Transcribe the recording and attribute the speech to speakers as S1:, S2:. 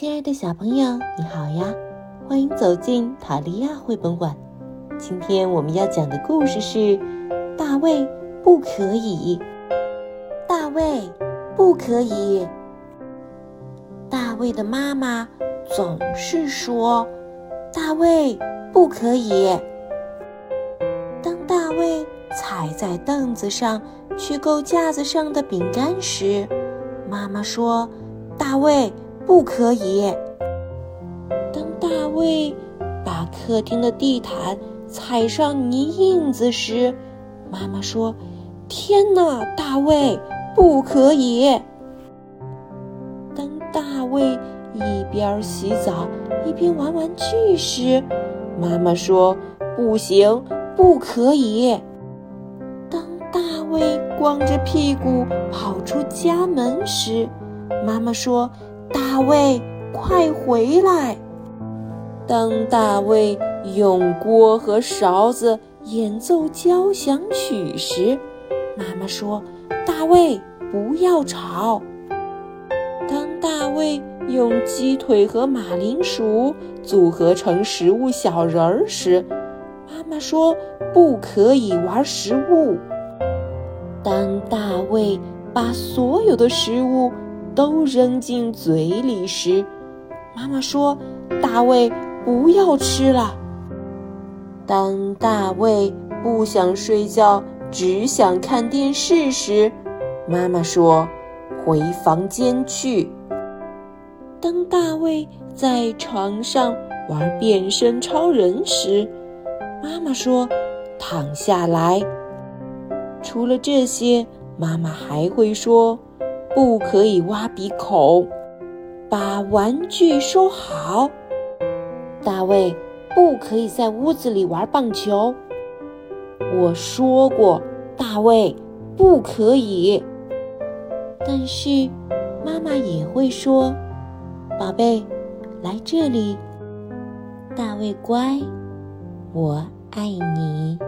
S1: 亲爱的小朋友，你好呀！欢迎走进塔利亚绘本馆。今天我们要讲的故事是《大卫不可以》。大卫不可以。大卫的妈妈总是说：“大卫不可以。”当大卫踩在凳子上去够架子上的饼干时，妈妈说：“大卫。”不可以。当大卫把客厅的地毯踩上泥印子时，妈妈说：“天哪，大卫，不可以！”当大卫一边洗澡一边玩玩具时，妈妈说：“不行，不可以。”当大卫光着屁股跑出家门时，妈妈说。大卫，快回来！当大卫用锅和勺子演奏交响曲时，妈妈说：“大卫，不要吵。”当大卫用鸡腿和马铃薯组合成食物小人儿时，妈妈说：“不可以玩食物。”当大卫把所有的食物。都扔进嘴里时，妈妈说：“大卫，不要吃了。”当大卫不想睡觉，只想看电视时，妈妈说：“回房间去。”当大卫在床上玩变身超人时，妈妈说：“躺下来。”除了这些，妈妈还会说。不可以挖鼻孔，把玩具收好。大卫，不可以在屋子里玩棒球。我说过，大卫，不可以。但是妈妈也会说：“宝贝，来这里。”大卫乖，我爱你。